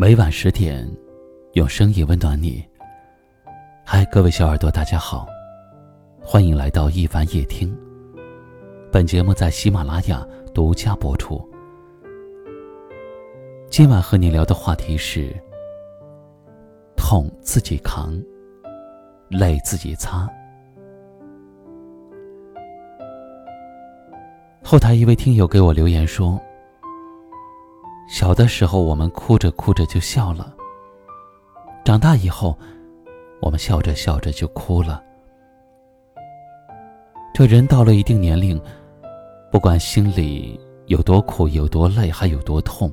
每晚十点，用声音温暖你。嗨，各位小耳朵，大家好，欢迎来到一凡夜听。本节目在喜马拉雅独家播出。今晚和你聊的话题是：痛自己扛，泪自己擦。后台一位听友给我留言说。小的时候，我们哭着哭着就笑了；长大以后，我们笑着笑着就哭了。这人到了一定年龄，不管心里有多苦、有多累、还有多痛，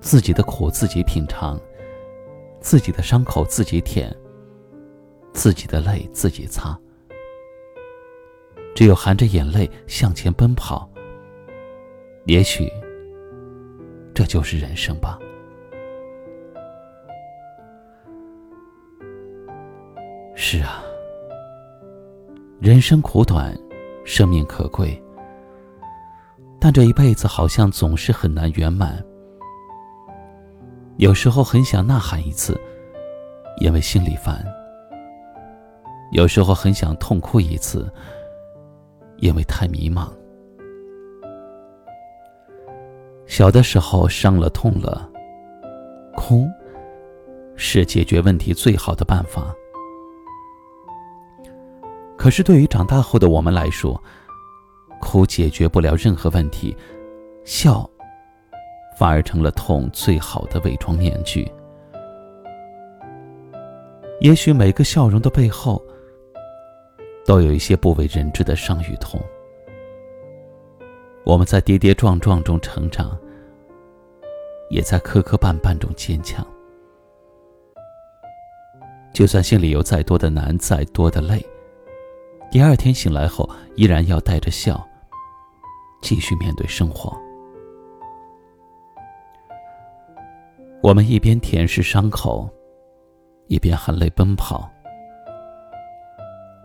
自己的苦自己品尝，自己的伤口自己舔，自己的泪自己擦。只有含着眼泪向前奔跑，也许。这就是人生吧。是啊，人生苦短，生命可贵，但这一辈子好像总是很难圆满。有时候很想呐喊一次，因为心里烦；有时候很想痛哭一次，因为太迷茫。小的时候伤了痛了，哭是解决问题最好的办法。可是对于长大后的我们来说，哭解决不了任何问题，笑反而成了痛最好的伪装面具。也许每个笑容的背后，都有一些不为人知的伤与痛。我们在跌跌撞撞中成长。也在磕磕绊绊中坚强。就算心里有再多的难，再多的累，第二天醒来后，依然要带着笑，继续面对生活。我们一边舔舐伤口，一边含泪奔跑，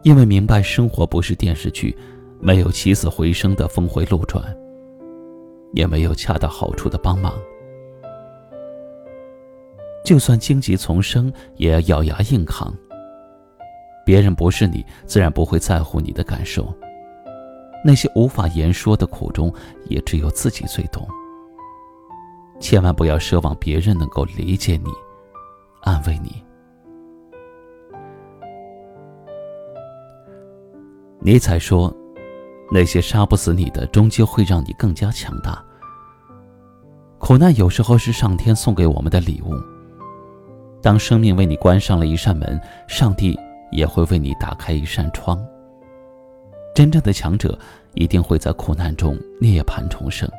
因为明白生活不是电视剧，没有起死回生的峰回路转，也没有恰到好处的帮忙。就算荆棘丛生，也要咬牙硬扛。别人不是你，自然不会在乎你的感受。那些无法言说的苦衷，也只有自己最懂。千万不要奢望别人能够理解你，安慰你。尼采说：“那些杀不死你的，终究会让你更加强大。”苦难有时候是上天送给我们的礼物。当生命为你关上了一扇门，上帝也会为你打开一扇窗。真正的强者一定会在苦难中涅槃重生。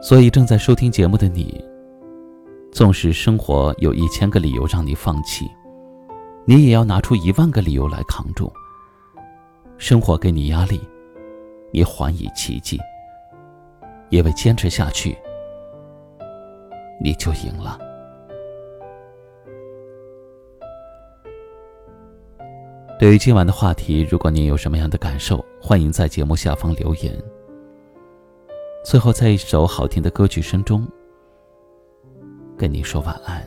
所以，正在收听节目的你，纵使生活有一千个理由让你放弃，你也要拿出一万个理由来扛住。生活给你压力，你还以奇迹，因为坚持下去。你就赢了。对于今晚的话题，如果您有什么样的感受，欢迎在节目下方留言。最后，在一首好听的歌曲声中，跟你说晚安。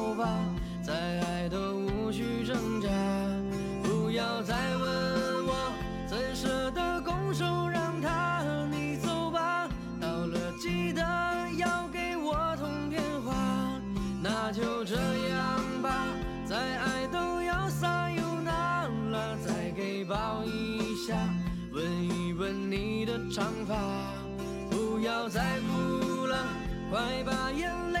要再哭了，快把眼泪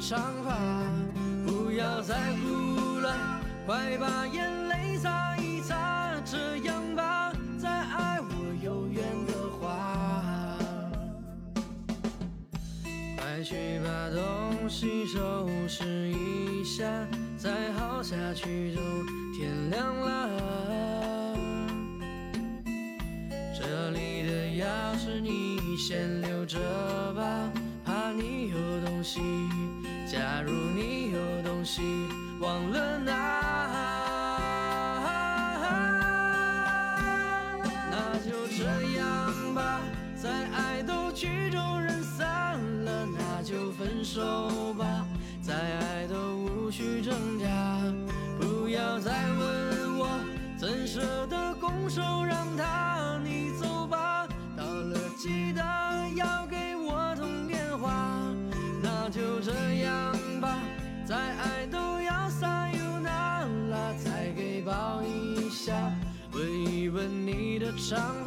长发，不要再哭了，快把眼泪擦一擦，这样吧，再爱我有缘的话，快去把东西收拾一下，再耗下去就天亮了。这里的钥匙你先留着吧。怕你有东西，假如你有东西忘了拿，那就这样吧，再爱都曲终人散了，那就分手吧，再爱都无需挣扎，不要再问我怎舍得拱手让他，你